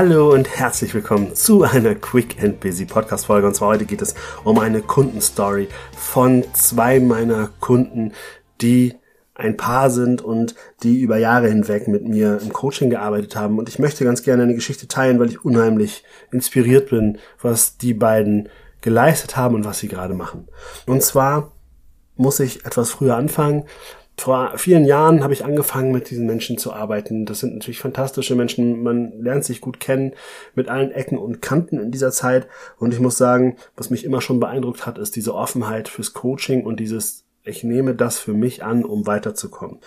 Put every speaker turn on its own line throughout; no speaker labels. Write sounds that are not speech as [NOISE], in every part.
Hallo und herzlich willkommen zu einer Quick and Busy Podcast Folge. Und zwar heute geht es um eine Kundenstory von zwei meiner Kunden, die ein Paar sind und die über Jahre hinweg mit mir im Coaching gearbeitet haben. Und ich möchte ganz gerne eine Geschichte teilen, weil ich unheimlich inspiriert bin, was die beiden geleistet haben und was sie gerade machen. Und zwar muss ich etwas früher anfangen vor vielen Jahren habe ich angefangen, mit diesen Menschen zu arbeiten. Das sind natürlich fantastische Menschen. Man lernt sich gut kennen mit allen Ecken und Kanten in dieser Zeit. Und ich muss sagen, was mich immer schon beeindruckt hat, ist diese Offenheit fürs Coaching und dieses ich nehme das für mich an, um weiterzukommen.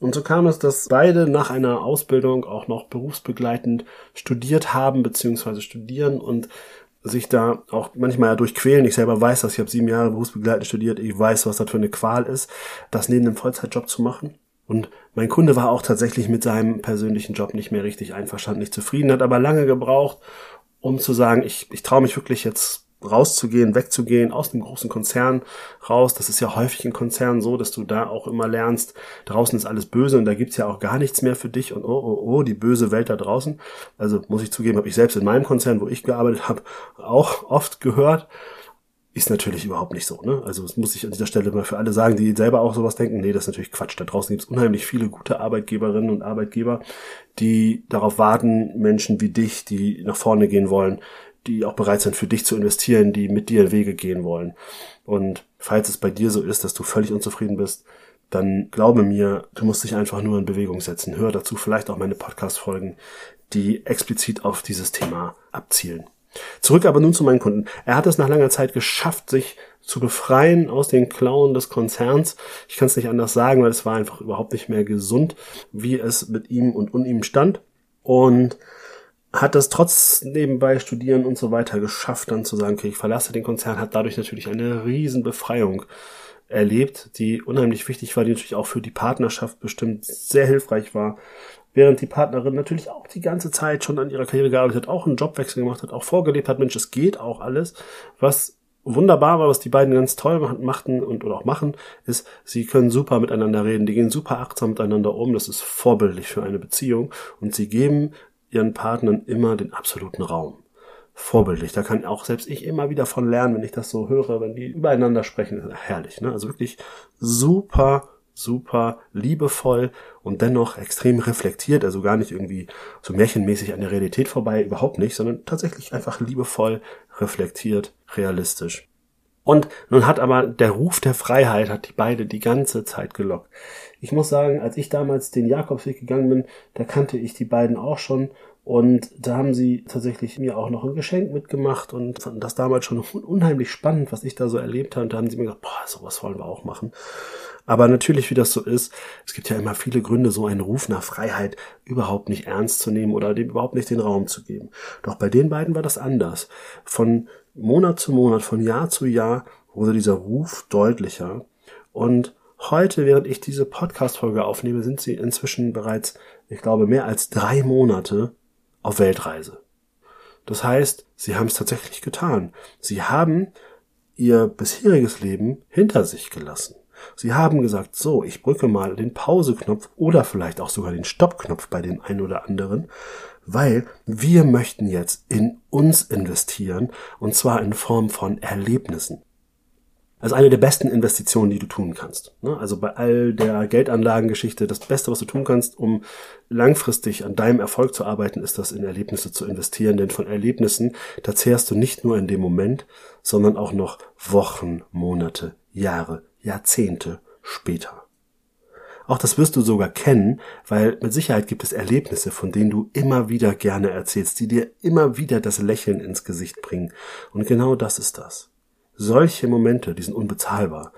Und so kam es, dass beide nach einer Ausbildung auch noch berufsbegleitend studiert haben bzw. studieren und sich da auch manchmal ja durchquälen. Ich selber weiß das, ich habe sieben Jahre berufsbegleitend studiert, ich weiß, was das für eine Qual ist, das neben einem Vollzeitjob zu machen. Und mein Kunde war auch tatsächlich mit seinem persönlichen Job nicht mehr richtig einverstanden, nicht zufrieden, hat aber lange gebraucht, um zu sagen, ich, ich traue mich wirklich jetzt rauszugehen, wegzugehen, aus dem großen Konzern raus. Das ist ja häufig in Konzernen so, dass du da auch immer lernst, draußen ist alles böse und da gibt's ja auch gar nichts mehr für dich und oh, oh, oh, die böse Welt da draußen. Also muss ich zugeben, habe ich selbst in meinem Konzern, wo ich gearbeitet habe, auch oft gehört. Ist natürlich überhaupt nicht so. Ne? Also das muss ich an dieser Stelle mal für alle sagen, die selber auch sowas denken. Nee, das ist natürlich Quatsch. Da draußen gibt's unheimlich viele gute Arbeitgeberinnen und Arbeitgeber, die darauf warten, Menschen wie dich, die nach vorne gehen wollen, die auch bereit sind, für dich zu investieren, die mit dir Wege gehen wollen. Und falls es bei dir so ist, dass du völlig unzufrieden bist, dann glaube mir, du musst dich einfach nur in Bewegung setzen. Hör dazu vielleicht auch meine Podcast-Folgen, die explizit auf dieses Thema abzielen. Zurück aber nun zu meinen Kunden. Er hat es nach langer Zeit geschafft, sich zu befreien aus den Klauen des Konzerns. Ich kann es nicht anders sagen, weil es war einfach überhaupt nicht mehr gesund, wie es mit ihm und un ihm stand. Und hat es trotz nebenbei Studieren und so weiter geschafft, dann zu sagen, okay, ich verlasse den Konzern, hat dadurch natürlich eine riesen Befreiung erlebt, die unheimlich wichtig war, die natürlich auch für die Partnerschaft bestimmt sehr hilfreich war. Während die Partnerin natürlich auch die ganze Zeit schon an ihrer Karriere gearbeitet hat, auch einen Jobwechsel gemacht hat, auch vorgelebt hat, Mensch, es geht auch alles. Was wunderbar war, was die beiden ganz toll machten und oder auch machen, ist, sie können super miteinander reden, die gehen super achtsam miteinander um, das ist vorbildlich für eine Beziehung und sie geben ihren Partnern immer den absoluten Raum. Vorbildlich. Da kann auch selbst ich immer wieder von lernen, wenn ich das so höre, wenn die übereinander sprechen. Herrlich, ne? Also wirklich super, super liebevoll und dennoch extrem reflektiert, also gar nicht irgendwie so märchenmäßig an der Realität vorbei, überhaupt nicht, sondern tatsächlich einfach liebevoll, reflektiert, realistisch. Und nun hat aber der Ruf der Freiheit hat die beide die ganze Zeit gelockt. Ich muss sagen, als ich damals den Jakobsweg gegangen bin, da kannte ich die beiden auch schon und da haben sie tatsächlich mir auch noch ein Geschenk mitgemacht und fanden das damals schon unheimlich spannend, was ich da so erlebt habe. Und da haben sie mir gesagt, boah, sowas wollen wir auch machen. Aber natürlich, wie das so ist, es gibt ja immer viele Gründe, so einen Ruf nach Freiheit überhaupt nicht ernst zu nehmen oder dem überhaupt nicht den Raum zu geben. Doch bei den beiden war das anders. Von Monat zu Monat, von Jahr zu Jahr wurde dieser Ruf deutlicher und Heute, während ich diese Podcast-Folge aufnehme, sind sie inzwischen bereits, ich glaube, mehr als drei Monate auf Weltreise. Das heißt, sie haben es tatsächlich getan. Sie haben ihr bisheriges Leben hinter sich gelassen. Sie haben gesagt, so, ich drücke mal den Pause-Knopf oder vielleicht auch sogar den Stopp-Knopf bei dem einen oder anderen, weil wir möchten jetzt in uns investieren und zwar in Form von Erlebnissen. Also eine der besten Investitionen, die du tun kannst. Ne? Also bei all der Geldanlagengeschichte, das Beste, was du tun kannst, um langfristig an deinem Erfolg zu arbeiten, ist das in Erlebnisse zu investieren. Denn von Erlebnissen, da zehrst du nicht nur in dem Moment, sondern auch noch Wochen, Monate, Jahre, Jahrzehnte später. Auch das wirst du sogar kennen, weil mit Sicherheit gibt es Erlebnisse, von denen du immer wieder gerne erzählst, die dir immer wieder das Lächeln ins Gesicht bringen. Und genau das ist das. Solche Momente, die sind unbezahlbar.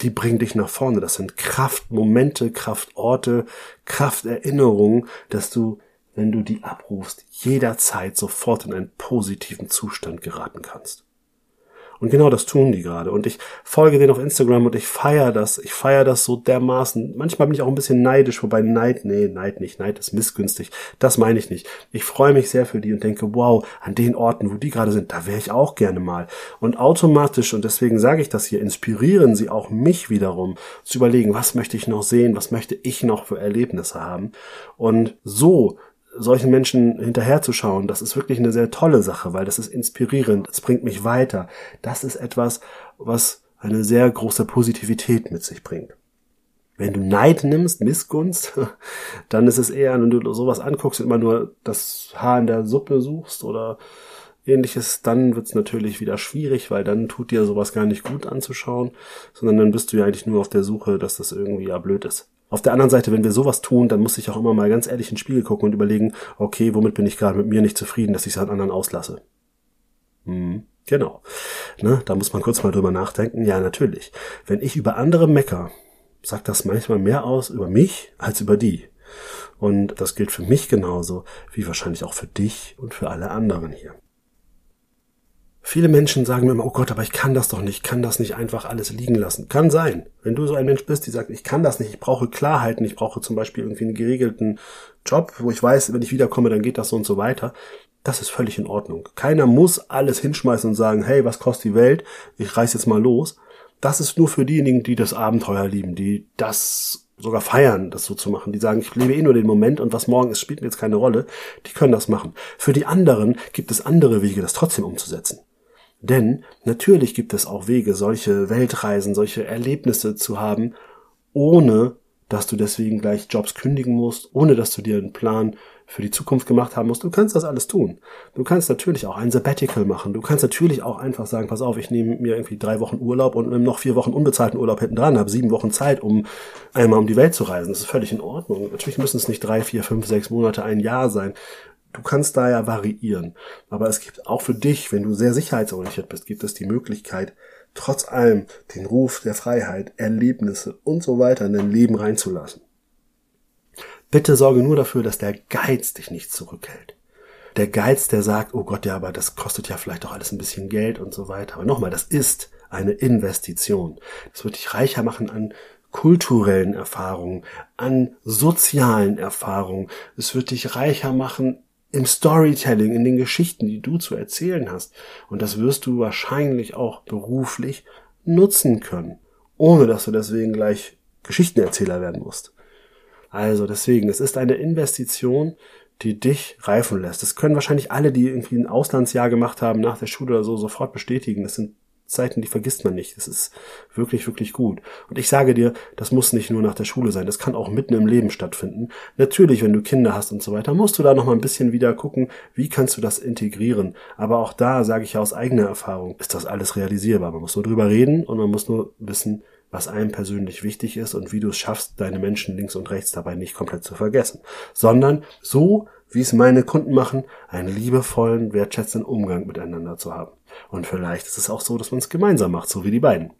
Die bringen dich nach vorne. Das sind Kraftmomente, Kraftorte, Krafterinnerungen, dass du, wenn du die abrufst, jederzeit sofort in einen positiven Zustand geraten kannst. Und genau das tun die gerade. Und ich folge denen auf Instagram und ich feiere das. Ich feiere das so dermaßen. Manchmal bin ich auch ein bisschen neidisch, wobei Neid, nee, Neid nicht. Neid ist missgünstig. Das meine ich nicht. Ich freue mich sehr für die und denke, wow, an den Orten, wo die gerade sind, da wäre ich auch gerne mal. Und automatisch, und deswegen sage ich das hier, inspirieren sie auch mich wiederum zu überlegen, was möchte ich noch sehen, was möchte ich noch für Erlebnisse haben. Und so solchen Menschen hinterherzuschauen, das ist wirklich eine sehr tolle Sache, weil das ist inspirierend, es bringt mich weiter. Das ist etwas, was eine sehr große Positivität mit sich bringt. Wenn du Neid nimmst, Missgunst, [LAUGHS] dann ist es eher, wenn du sowas anguckst und immer nur das Haar in der Suppe suchst oder ähnliches, dann wird es natürlich wieder schwierig, weil dann tut dir sowas gar nicht gut anzuschauen, sondern dann bist du ja eigentlich nur auf der Suche, dass das irgendwie ja blöd ist. Auf der anderen Seite, wenn wir sowas tun, dann muss ich auch immer mal ganz ehrlich in den Spiegel gucken und überlegen, okay, womit bin ich gerade mit mir nicht zufrieden, dass ich es an anderen auslasse. Hm, genau. Ne, da muss man kurz mal drüber nachdenken. Ja, natürlich. Wenn ich über andere mecker, sagt das manchmal mehr aus über mich als über die. Und das gilt für mich genauso wie wahrscheinlich auch für dich und für alle anderen hier. Viele Menschen sagen mir immer, oh Gott, aber ich kann das doch nicht, kann das nicht einfach alles liegen lassen. Kann sein. Wenn du so ein Mensch bist, die sagt, ich kann das nicht, ich brauche Klarheiten, ich brauche zum Beispiel irgendwie einen geregelten Job, wo ich weiß, wenn ich wiederkomme, dann geht das so und so weiter. Das ist völlig in Ordnung. Keiner muss alles hinschmeißen und sagen, hey, was kostet die Welt? Ich reiß jetzt mal los. Das ist nur für diejenigen, die das Abenteuer lieben, die das sogar feiern, das so zu machen. Die sagen, ich lebe eh nur den Moment und was morgen ist, spielt mir jetzt keine Rolle. Die können das machen. Für die anderen gibt es andere Wege, das trotzdem umzusetzen. Denn natürlich gibt es auch Wege, solche Weltreisen, solche Erlebnisse zu haben, ohne dass du deswegen gleich Jobs kündigen musst, ohne dass du dir einen Plan für die Zukunft gemacht haben musst. Du kannst das alles tun. Du kannst natürlich auch ein Sabbatical machen. Du kannst natürlich auch einfach sagen, pass auf, ich nehme mir irgendwie drei Wochen Urlaub und noch vier Wochen unbezahlten Urlaub hinten dran, habe sieben Wochen Zeit, um einmal um die Welt zu reisen. Das ist völlig in Ordnung. Natürlich müssen es nicht drei, vier, fünf, sechs Monate, ein Jahr sein. Du kannst da ja variieren. Aber es gibt auch für dich, wenn du sehr sicherheitsorientiert bist, gibt es die Möglichkeit, trotz allem den Ruf der Freiheit, Erlebnisse und so weiter in dein Leben reinzulassen. Bitte sorge nur dafür, dass der Geiz dich nicht zurückhält. Der Geiz, der sagt, oh Gott, ja, aber das kostet ja vielleicht auch alles ein bisschen Geld und so weiter. Aber nochmal, das ist eine Investition. Das wird dich reicher machen an kulturellen Erfahrungen, an sozialen Erfahrungen. Es wird dich reicher machen im Storytelling, in den Geschichten, die du zu erzählen hast. Und das wirst du wahrscheinlich auch beruflich nutzen können, ohne dass du deswegen gleich Geschichtenerzähler werden musst. Also deswegen, es ist eine Investition, die dich reifen lässt. Das können wahrscheinlich alle, die irgendwie ein Auslandsjahr gemacht haben nach der Schule oder so, sofort bestätigen. Das sind Zeiten, die vergisst man nicht. Das ist wirklich, wirklich gut. Und ich sage dir, das muss nicht nur nach der Schule sein. Das kann auch mitten im Leben stattfinden. Natürlich, wenn du Kinder hast und so weiter, musst du da noch mal ein bisschen wieder gucken, wie kannst du das integrieren. Aber auch da sage ich aus eigener Erfahrung, ist das alles realisierbar. Man muss nur drüber reden und man muss nur wissen, was einem persönlich wichtig ist und wie du es schaffst, deine Menschen links und rechts dabei nicht komplett zu vergessen. Sondern so, wie es meine Kunden machen, einen liebevollen, wertschätzenden Umgang miteinander zu haben. Und vielleicht ist es auch so, dass man es gemeinsam macht, so wie die beiden.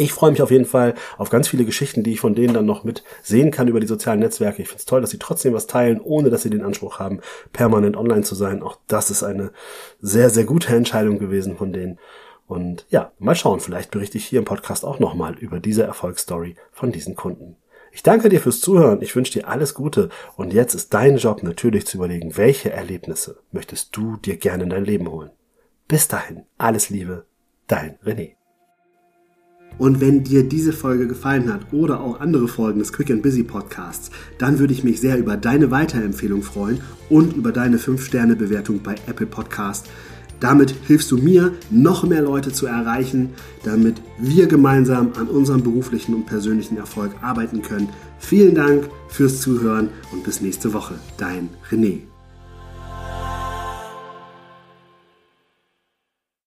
Ich freue mich auf jeden Fall auf ganz viele Geschichten, die ich von denen dann noch mit sehen kann über die sozialen Netzwerke. Ich finde es toll, dass sie trotzdem was teilen, ohne dass sie den Anspruch haben, permanent online zu sein. Auch das ist eine sehr, sehr gute Entscheidung gewesen von denen. Und ja, mal schauen, vielleicht berichte ich hier im Podcast auch nochmal über diese Erfolgsstory von diesen Kunden. Ich danke dir fürs Zuhören, ich wünsche dir alles Gute und jetzt ist dein Job natürlich zu überlegen, welche Erlebnisse möchtest du dir gerne in dein Leben holen. Bis dahin, alles Liebe, dein René.
Und wenn dir diese Folge gefallen hat oder auch andere Folgen des Quick and Busy Podcasts, dann würde ich mich sehr über deine Weiterempfehlung freuen und über deine 5-Sterne-Bewertung bei Apple Podcast. Damit hilfst du mir, noch mehr Leute zu erreichen, damit wir gemeinsam an unserem beruflichen und persönlichen Erfolg arbeiten können. Vielen Dank fürs Zuhören und bis nächste Woche. Dein René.